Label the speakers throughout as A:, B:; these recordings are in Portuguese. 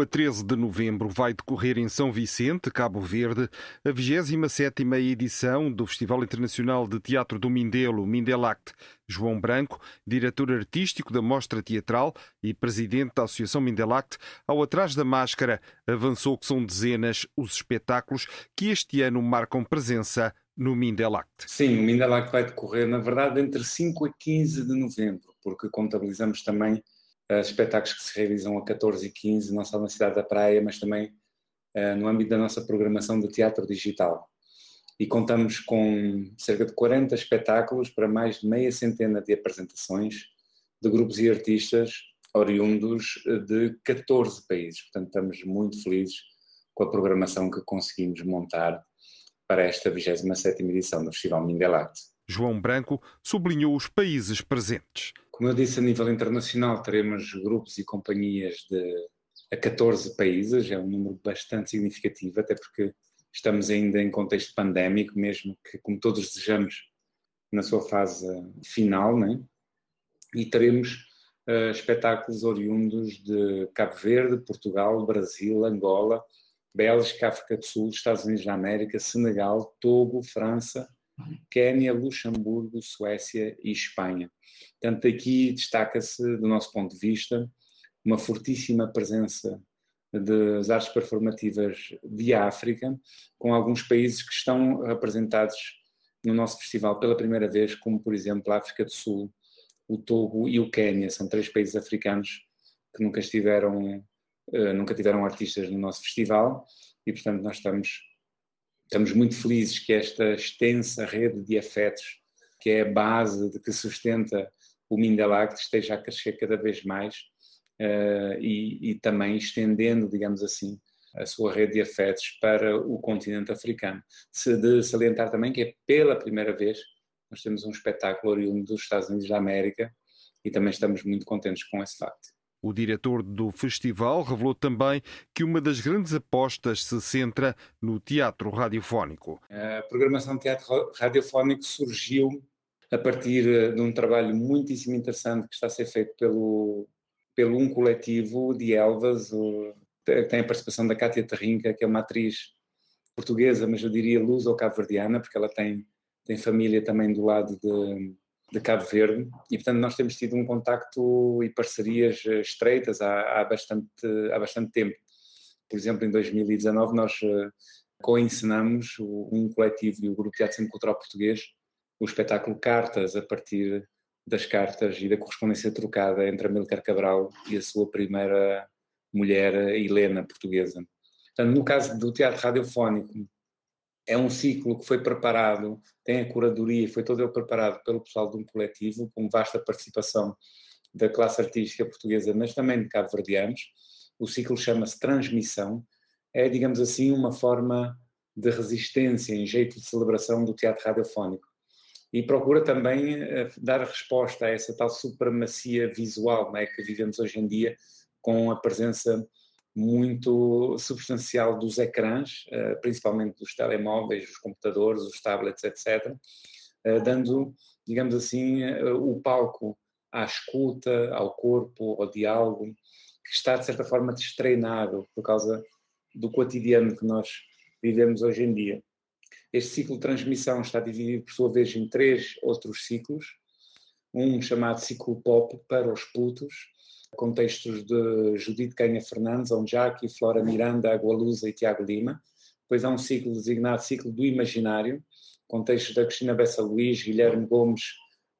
A: A 13 de novembro vai decorrer em São Vicente, Cabo Verde, a 27ª edição do Festival Internacional de Teatro do Mindelo, Mindelact. João Branco, diretor artístico da Mostra Teatral e presidente da Associação Mindelact, ao Atrás da Máscara, avançou que são dezenas os espetáculos que este ano marcam presença no Mindelact.
B: Sim, o Mindelact vai decorrer, na verdade, entre 5 a 15 de novembro, porque contabilizamos também espetáculos que se realizam a 14 e 15, não só na cidade da Praia, mas também uh, no âmbito da nossa programação de teatro digital. E contamos com cerca de 40 espetáculos para mais de meia centena de apresentações de grupos e artistas oriundos eh, de 14 países. Portanto, estamos muito felizes com a programação que conseguimos montar para esta 27ª edição do Festival Mindelact.
A: João Branco sublinhou os países presentes.
B: Como eu disse, a nível internacional teremos grupos e companhias de a 14 países, é um número bastante significativo, até porque estamos ainda em contexto pandémico, mesmo que, como todos desejamos, na sua fase final, né? e teremos uh, espetáculos oriundos de Cabo Verde, Portugal, Brasil, Angola, Bélgica, África do Sul, Estados Unidos da América, Senegal, Togo, França, Quénia, Luxemburgo, Suécia e Espanha. Portanto, aqui destaca-se, do nosso ponto de vista, uma fortíssima presença das artes performativas de África, com alguns países que estão representados no nosso festival pela primeira vez, como por exemplo a África do Sul, o Togo e o Quénia. São três países africanos que nunca estiveram, eh, nunca tiveram artistas no nosso festival e, portanto, nós estamos Estamos muito felizes que esta extensa rede de afetos, que é a base de que sustenta o Mindelact, esteja a crescer cada vez mais uh, e, e, também estendendo, digamos assim, a sua rede de afetos para o continente africano. Se de salientar também que é pela primeira vez nós temos um espetáculo oriundo dos Estados Unidos da América e também estamos muito contentes com esse facto.
A: O diretor do festival revelou também que uma das grandes apostas se centra no teatro radiofónico.
B: A programação de teatro radiofónico surgiu a partir eh, de um trabalho muitíssimo interessante que está a ser feito pelo, pelo um coletivo de Elvas, o, tem a participação da Cátia Terrinca, que é uma atriz portuguesa, mas eu diria luz ou cabo-verdiana, porque ela tem, tem família também do lado de, de Cabo Verde e, portanto, nós temos tido um contacto e parcerias eh, estreitas há, há, bastante, há bastante tempo. Por exemplo, em 2019 nós uh, co-encenamos um coletivo e o Grupo Teatro Centro Cultural Português o espetáculo Cartas, a partir das cartas e da correspondência trocada entre Amílcar Cabral e a sua primeira mulher, Helena, portuguesa. Portanto, no caso do teatro radiofónico, é um ciclo que foi preparado, tem a curadoria, foi todo ele preparado pelo pessoal de um coletivo, com vasta participação da classe artística portuguesa, mas também de cabo-verdianos. O ciclo chama-se Transmissão, é, digamos assim, uma forma de resistência em jeito de celebração do teatro radiofónico. E procura também uh, dar resposta a essa tal supremacia visual é, que vivemos hoje em dia, com a presença muito substancial dos ecrãs, eh, principalmente dos telemóveis, os computadores, os tablets, etc., eh, dando, digamos assim, eh, o palco à escuta, ao corpo, ao diálogo, que está de certa forma destreinado por causa do cotidiano que nós vivemos hoje em dia. Este ciclo de transmissão está dividido, por sua vez, em três outros ciclos. Um chamado ciclo pop para os putos, com textos de Judite Canha Fernandes, Onjaki, Flora Miranda, Agualusa e Tiago Lima. Depois há um ciclo designado Ciclo do Imaginário, com textos da Cristina Bessa Luís, Guilherme Gomes,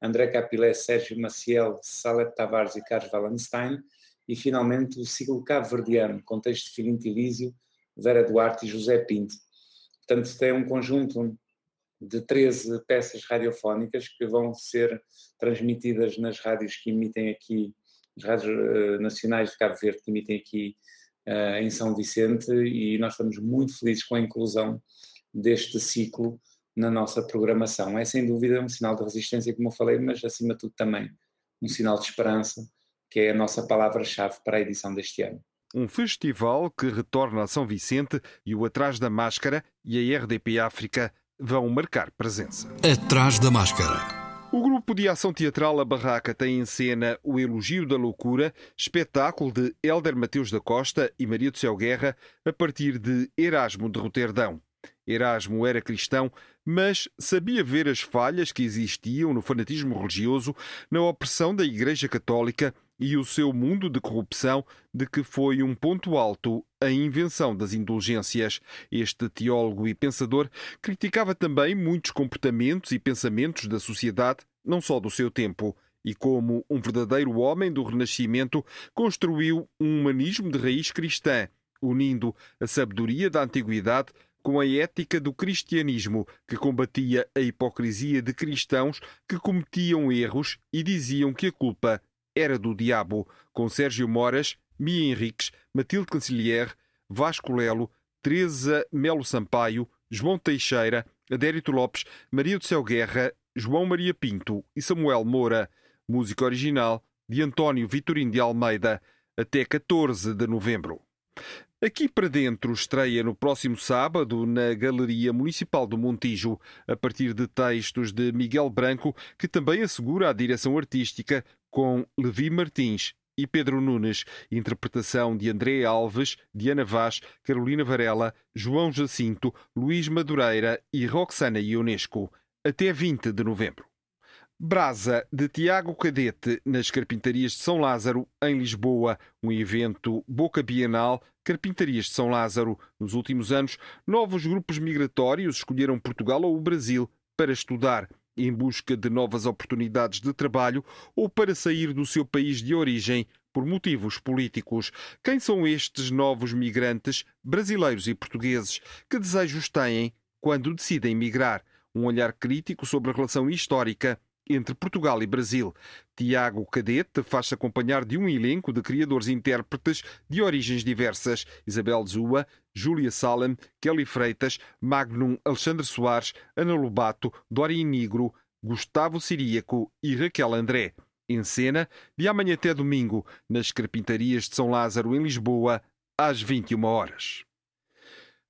B: André Capilé, Sérgio Maciel, Salete Tavares e Carlos Wallenstein. E finalmente o ciclo Cabo-Verdiano, com textos de Filinto Elísio, Vera Duarte e José Pinto. Portanto, tem um conjunto de 13 peças radiofónicas que vão ser transmitidas nas rádios que emitem aqui, as rádios uh, nacionais de Cabo Verde que emitem aqui uh, em São Vicente e nós estamos muito felizes com a inclusão deste ciclo na nossa programação. É sem dúvida um sinal de resistência, como eu falei, mas acima de tudo também um sinal de esperança, que é a nossa palavra-chave para a edição deste ano.
A: Um festival que retorna a São Vicente e o Atrás da Máscara e a RDP África vão marcar presença.
C: Atrás da Máscara.
A: O grupo de ação teatral A Barraca tem em cena O Elogio da Loucura, espetáculo de Hélder Mateus da Costa e Maria do Céu Guerra, a partir de Erasmo de Roterdão. Erasmo era cristão, mas sabia ver as falhas que existiam no fanatismo religioso, na opressão da Igreja Católica e o seu mundo de corrupção, de que foi um ponto alto a invenção das indulgências. Este teólogo e pensador criticava também muitos comportamentos e pensamentos da sociedade, não só do seu tempo. E como um verdadeiro homem do Renascimento, construiu um humanismo de raiz cristã, unindo a sabedoria da antiguidade com a ética do cristianismo, que combatia a hipocrisia de cristãos que cometiam erros e diziam que a culpa era do diabo, com Sérgio Moras, Mia Henriques, Matilde Cancelier, Vasco Lelo, Teresa Melo Sampaio, João Teixeira, Adérito Lopes, Maria do Céu Guerra, João Maria Pinto e Samuel Moura. Música original de António Vitorino de Almeida, até 14 de novembro. Aqui para dentro estreia no próximo sábado na Galeria Municipal do Montijo, a partir de textos de Miguel Branco, que também assegura a direção artística com Levi Martins e Pedro Nunes, interpretação de André Alves, Diana Vaz, Carolina Varela, João Jacinto, Luís Madureira e Roxana Ionesco, até 20 de novembro. Brasa de Tiago Cadete nas Carpintarias de São Lázaro, em Lisboa, um evento Boca Bienal, Carpintarias de São Lázaro. Nos últimos anos, novos grupos migratórios escolheram Portugal ou o Brasil para estudar, em busca de novas oportunidades de trabalho ou para sair do seu país de origem por motivos políticos. Quem são estes novos migrantes, brasileiros e portugueses? Que desejos têm quando decidem migrar? Um olhar crítico sobre a relação histórica entre Portugal e Brasil. Tiago Cadete faz-se acompanhar de um elenco de criadores e intérpretes de origens diversas. Isabel Zua, Júlia Salem, Kelly Freitas, Magnum Alexandre Soares, Ana Lobato, Dori Nigro, Gustavo Siríaco e Raquel André. Em cena, de amanhã até domingo, nas Carpintarias de São Lázaro, em Lisboa, às 21 horas.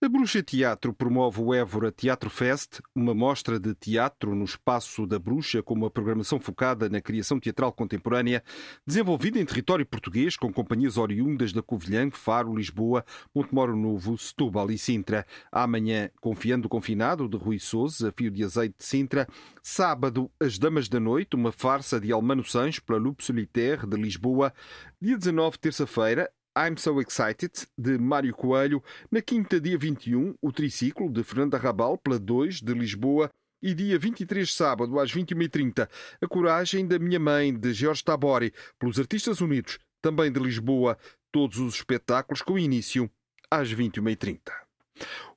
A: A Bruxa Teatro promove o Évora Teatro Fest, uma mostra de teatro no espaço da Bruxa com uma programação focada na criação teatral contemporânea, desenvolvida em território português com companhias oriundas da Covilhã, Faro, Lisboa, Montemoro Novo, Setúbal e Sintra. Amanhã, Confiando o Confinado, de Rui Souza, Fio de Azeite de Sintra. Sábado, As Damas da Noite, uma farsa de Almano Sancho pela Lupe Solitaire, de Lisboa. Dia 19, terça-feira, I'm So Excited, de Mário Coelho. Na quinta, dia 21, o Triciclo, de Fernanda Rabal, pela 2, de Lisboa. E dia 23, sábado, às 21h30, A Coragem da Minha Mãe, de Jorge Tabori, pelos Artistas Unidos, também de Lisboa. Todos os espetáculos com início às 21h30.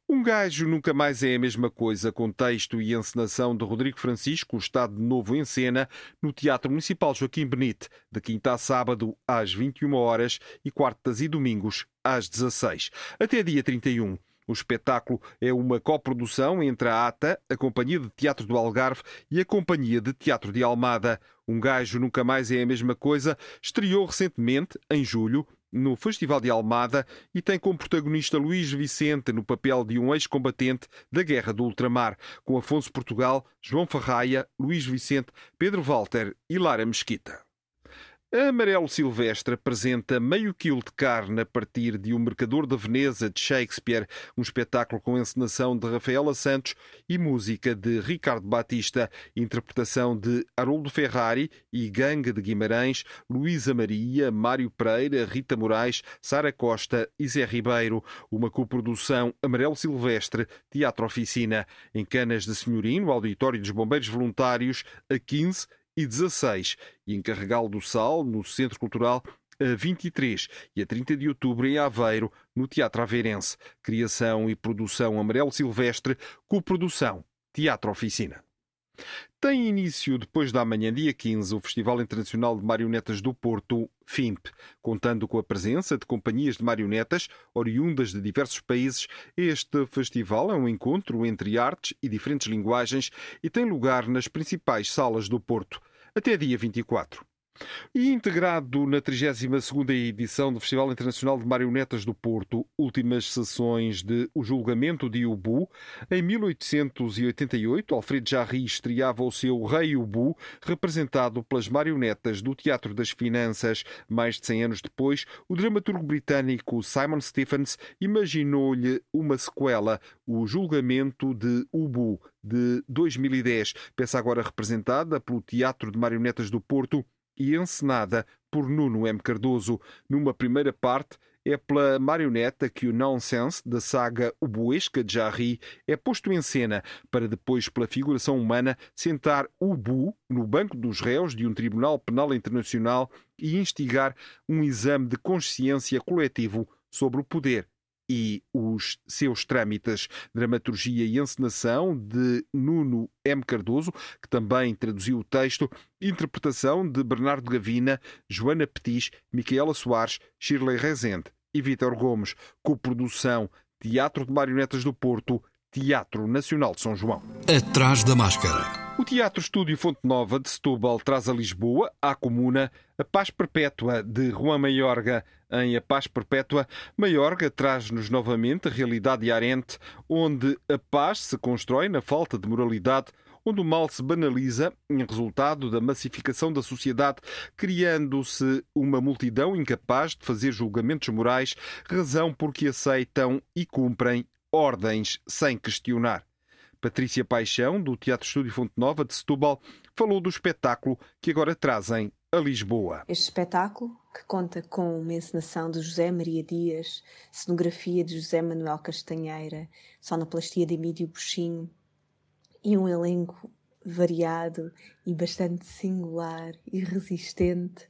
A: Um gajo nunca mais é a mesma coisa, com texto e encenação de Rodrigo Francisco, Estado de Novo em Cena, no Teatro Municipal Joaquim Benite, de quinta a sábado às 21 horas e quartas e domingos às 16. Até dia 31. O espetáculo é uma coprodução entre a ATA, a Companhia de Teatro do Algarve, e a Companhia de Teatro de Almada. Um gajo nunca mais é a mesma coisa. Estreou recentemente, em julho, no Festival de Almada e tem como protagonista Luís Vicente no papel de um ex-combatente da Guerra do Ultramar, com Afonso Portugal, João Ferraia, Luís Vicente, Pedro Walter e Lara Mesquita. Amarelo Silvestre apresenta meio quilo de carne a partir de O Mercador da Veneza de Shakespeare, um espetáculo com encenação de Rafaela Santos e música de Ricardo Batista, interpretação de Haroldo Ferrari e Gangue de Guimarães, Luísa Maria, Mário Pereira, Rita Moraes, Sara Costa e Zé Ribeiro. Uma coprodução Amarelo Silvestre, Teatro Oficina, em Canas de Senhorino, Auditório dos Bombeiros Voluntários, a 15 e 16, e em Carregal do Sal, no Centro Cultural, a 23 e a 30 de outubro em Aveiro, no Teatro Aveirense. Criação e produção Amarelo Silvestre, coprodução Teatro Oficina. Tem início depois da manhã, dia 15, o Festival Internacional de Marionetas do Porto, FIMP, contando com a presença de companhias de marionetas oriundas de diversos países. Este festival é um encontro entre artes e diferentes linguagens e tem lugar nas principais salas do Porto, até dia 24. E integrado na 32ª edição do Festival Internacional de Marionetas do Porto, últimas sessões de O Julgamento de Ubu, em 1888, Alfredo Jarry estreava o seu Rei Ubu, representado pelas marionetas do Teatro das Finanças. Mais de 100 anos depois, o dramaturgo britânico Simon Stephens imaginou-lhe uma sequela, O Julgamento de Ubu, de 2010, peça agora representada pelo Teatro de Marionetas do Porto e encenada por Nuno M. Cardoso. Numa primeira parte, é pela marioneta que o nonsense da saga Ubuesca de Jarry é posto em cena para depois, pela figuração humana, sentar Ubu no banco dos réus de um Tribunal Penal Internacional e instigar um exame de consciência coletivo sobre o poder e os seus trâmites, dramaturgia e encenação de Nuno M. Cardoso, que também traduziu o texto, interpretação de Bernardo Gavina, Joana Petis, Micaela Soares, Shirley Rezende e Vítor Gomes, coprodução Teatro de Marionetas do Porto, Teatro Nacional de São João.
C: Atrás da máscara.
A: O Teatro Estúdio Fonte Nova de Setúbal traz a Lisboa, à Comuna, a Paz Perpétua de Juan Maiorga. Em A Paz Perpétua, Maiorga traz-nos novamente a realidade iarente, onde a paz se constrói na falta de moralidade, onde o mal se banaliza em resultado da massificação da sociedade, criando-se uma multidão incapaz de fazer julgamentos morais, razão porque aceitam e cumprem ordens sem questionar. Patrícia Paixão, do Teatro Estúdio Fonte Nova de Setúbal, falou do espetáculo que agora trazem a Lisboa.
D: Este espetáculo, que conta com uma encenação de José Maria Dias, cenografia de José Manuel Castanheira, sonoplastia de Emílio Buxinho e um elenco variado e bastante singular e resistente,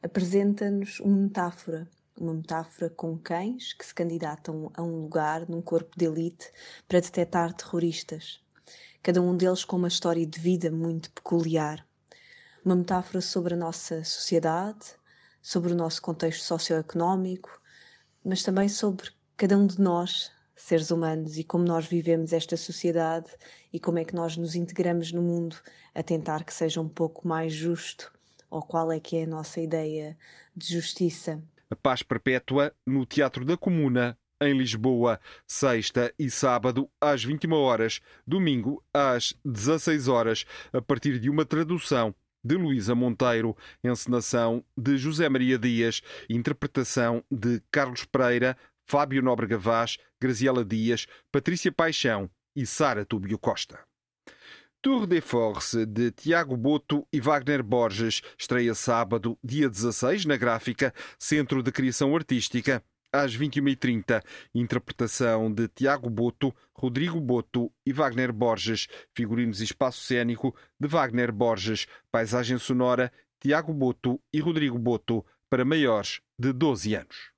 D: apresenta-nos uma metáfora uma metáfora com cães que se candidatam a um lugar num corpo de elite para detectar terroristas, cada um deles com uma história de vida muito peculiar. Uma metáfora sobre a nossa sociedade, sobre o nosso contexto socioeconómico, mas também sobre cada um de nós, seres humanos, e como nós vivemos esta sociedade e como é que nós nos integramos no mundo a tentar que seja um pouco mais justo, ou qual é que é a nossa ideia de justiça.
A: A Paz Perpétua no Teatro da Comuna, em Lisboa, sexta e sábado às 21 horas, domingo às 16 horas, a partir de uma tradução de Luísa Monteiro, encenação de José Maria Dias, interpretação de Carlos Pereira, Fábio Nóbrega Vaz, Graziela Dias, Patrícia Paixão e Sara Túbio Costa. Tour de Force de Tiago Boto e Wagner Borges estreia sábado, dia 16, na Gráfica, Centro de Criação Artística, às 21h30. Interpretação de Tiago Boto, Rodrigo Boto e Wagner Borges. Figurinos e espaço cênico de Wagner Borges. Paisagem sonora Tiago Boto e Rodrigo Boto para maiores de 12 anos.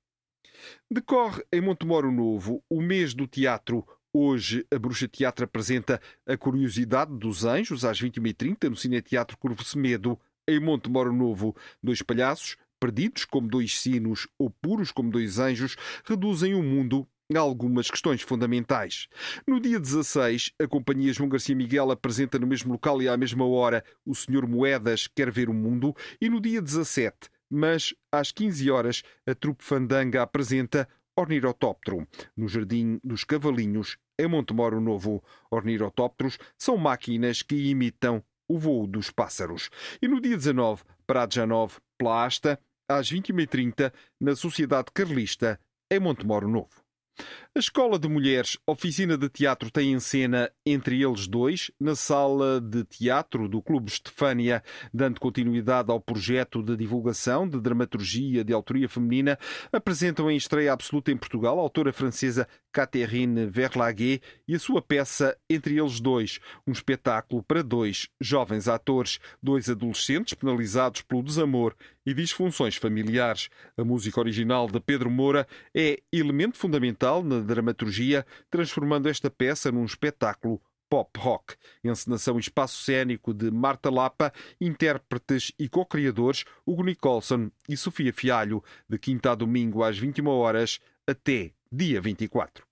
A: Decorre em Montemoro Novo o mês do teatro Hoje, a Bruxa Teatro apresenta A Curiosidade dos Anjos, às 21h30, no Cineteatro Curvo Semedo, em Monte Moro Novo. Dois palhaços, perdidos como dois sinos ou puros como dois anjos, reduzem o mundo a algumas questões fundamentais. No dia 16, a Companhia João Garcia Miguel apresenta no mesmo local e à mesma hora O Senhor Moedas Quer Ver o Mundo, e no dia 17, mas às 15 horas, a Trupe Fandanga apresenta Ornirotóptero, no Jardim dos Cavalinhos, em Montemoro Novo. Ornirotópteros são máquinas que imitam o voo dos pássaros. E no dia 19, Praia 9, Plasta, às 21h30, na Sociedade Carlista, em Montemoro Novo. A Escola de Mulheres Oficina de Teatro tem em cena Entre Eles Dois, na sala de teatro do Clube Estefânia, dando continuidade ao projeto de divulgação de dramaturgia de autoria feminina, apresentam em estreia absoluta em Portugal a autora francesa Catherine Verlaguet e a sua peça Entre Eles Dois, um espetáculo para dois jovens atores, dois adolescentes penalizados pelo desamor e disfunções familiares. A música original de Pedro Moura é elemento fundamental na dramaturgia, transformando esta peça num espetáculo pop rock. Encenação e espaço cênico de Marta Lapa, intérpretes e co-criadores Hugo Nicholson e Sofia Fialho, de quinta a domingo às 21 horas até dia 24.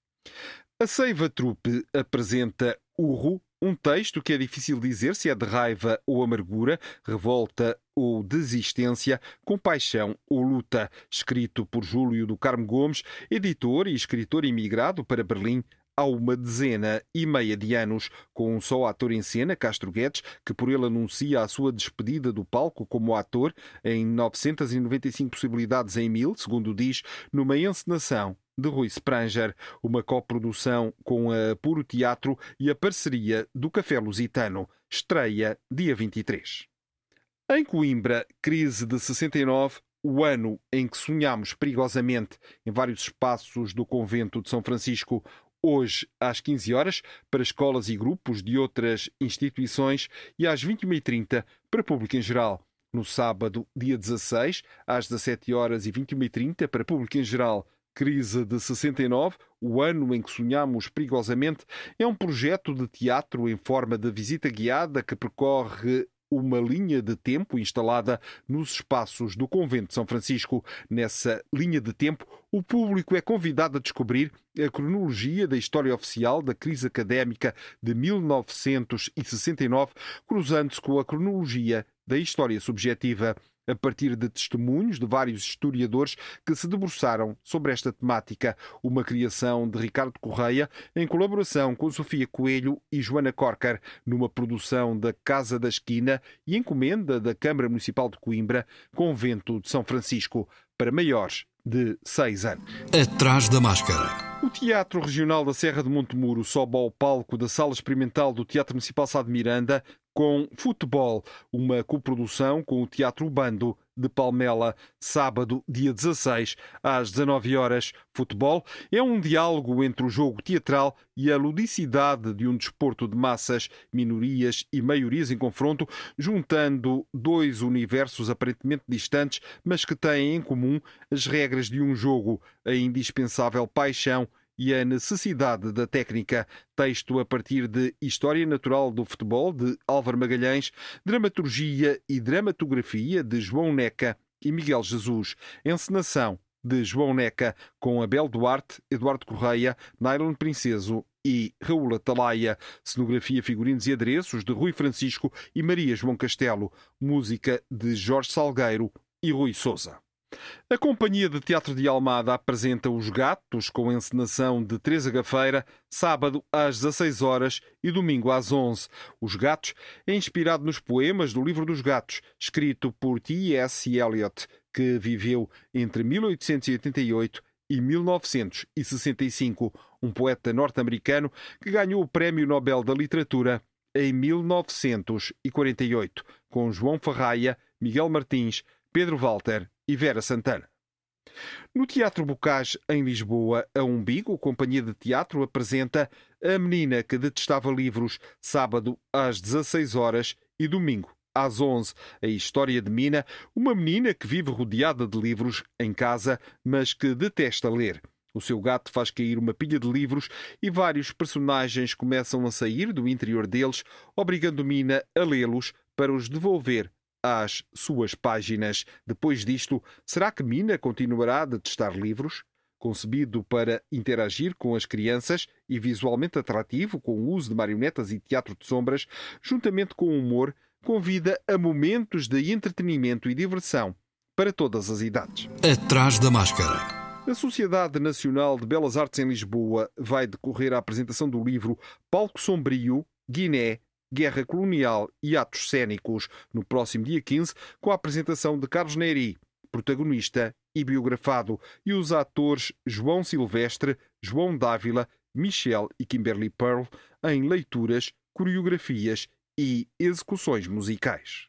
A: A Seiva Trupe apresenta Urro, um texto que é difícil dizer se é de raiva ou amargura, revolta ou desistência, compaixão ou luta, escrito por Júlio do Carmo Gomes, editor e escritor imigrado para Berlim há uma dezena e meia de anos, com um só ator em cena, Castro Guedes, que por ele anuncia a sua despedida do palco como ator em 995 possibilidades em mil, segundo diz, numa encenação de Rui Spranger, uma coprodução com a Puro Teatro e a parceria do Café Lusitano. Estreia dia 23. Em Coimbra, crise de 69, o ano em que sonhamos perigosamente em vários espaços do convento de São Francisco, hoje às 15 horas para escolas e grupos de outras instituições e às 21h30 para público em geral. No sábado, dia 16, às 17 horas e 21h30 para público em geral. Crise de 69, o ano em que sonhamos perigosamente, é um projeto de teatro em forma de visita guiada que percorre uma linha de tempo instalada nos espaços do Convento de São Francisco. Nessa linha de tempo, o público é convidado a descobrir a cronologia da história oficial da crise académica de 1969, cruzando-se com a cronologia da história subjetiva a partir de testemunhos de vários historiadores que se debruçaram sobre esta temática. Uma criação de Ricardo Correia, em colaboração com Sofia Coelho e Joana Corker, numa produção da Casa da Esquina e encomenda da Câmara Municipal de Coimbra, Convento de São Francisco, para maiores de seis anos.
C: Atrás da máscara.
A: O Teatro Regional da Serra de Montemuro sobe ao palco da Sala Experimental do Teatro Municipal Sá de Miranda com Futebol, uma coprodução com o Teatro Bando de Palmela, sábado, dia 16, às 19 horas. Futebol é um diálogo entre o jogo teatral e a ludicidade de um desporto de massas, minorias e maiorias em confronto, juntando dois universos aparentemente distantes, mas que têm em comum as regras de um jogo, a indispensável paixão e a necessidade da técnica. Texto a partir de História Natural do Futebol, de Álvaro Magalhães, Dramaturgia e Dramatografia, de João Neca e Miguel Jesus. Encenação de João Neca, com Abel Duarte, Eduardo Correia, Nylon Princeso e Raul Atalaia. Cenografia, figurinos e adereços de Rui Francisco e Maria João Castelo. Música de Jorge Salgueiro e Rui Souza. A Companhia de Teatro de Almada apresenta Os Gatos, com encenação de Teresa Gafeira, sábado às 16 horas e domingo às 11. Os Gatos é inspirado nos poemas do Livro dos Gatos, escrito por T.S. Eliot, que viveu entre 1888 e 1965, um poeta norte-americano que ganhou o Prémio Nobel da Literatura em 1948, com João Ferraia, Miguel Martins, Pedro Walter e Vera Santana. No Teatro Bocage, em Lisboa, a Umbigo, companhia de teatro, apresenta A Menina que Detestava Livros, sábado às 16 horas e domingo às 11. A história de Mina, uma menina que vive rodeada de livros em casa, mas que detesta ler. O seu gato faz cair uma pilha de livros e vários personagens começam a sair do interior deles, obrigando Mina a lê-los para os devolver às suas páginas. Depois disto, será que Mina continuará a detestar livros? Concebido para interagir com as crianças e visualmente atrativo com o uso de marionetas e teatro de sombras, juntamente com o humor, convida a momentos de entretenimento e diversão para todas as idades.
C: Atrás da máscara.
A: A Sociedade Nacional de Belas Artes em Lisboa vai decorrer a apresentação do livro Palco Sombrio, Guiné, Guerra Colonial e Atos Cênicos, no próximo dia 15, com a apresentação de Carlos Neri, protagonista e biografado, e os atores João Silvestre, João Dávila, Michel e Kimberly Pearl em leituras, coreografias e execuções musicais.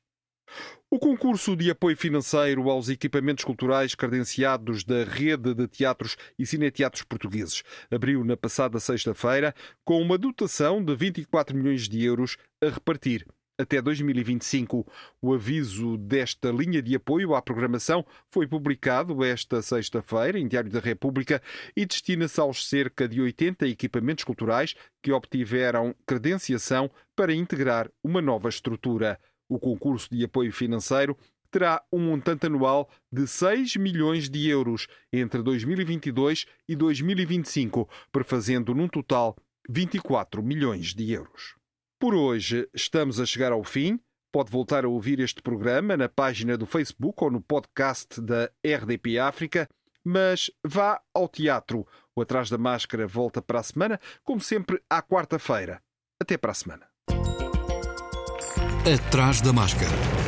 A: O concurso de apoio financeiro aos equipamentos culturais credenciados da Rede de Teatros e Cineteatros Portugueses abriu na passada sexta-feira com uma dotação de 24 milhões de euros a repartir até 2025. O aviso desta linha de apoio à programação foi publicado esta sexta-feira em Diário da República e destina-se aos cerca de 80 equipamentos culturais que obtiveram credenciação para integrar uma nova estrutura. O concurso de apoio financeiro terá um montante anual de 6 milhões de euros entre 2022 e 2025, prefazendo num total 24 milhões de euros. Por hoje estamos a chegar ao fim. Pode voltar a ouvir este programa na página do Facebook ou no podcast da RDP África, mas vá ao teatro. O Atrás da Máscara volta para a semana, como sempre, à quarta-feira. Até para a semana.
C: Atrás da Máscara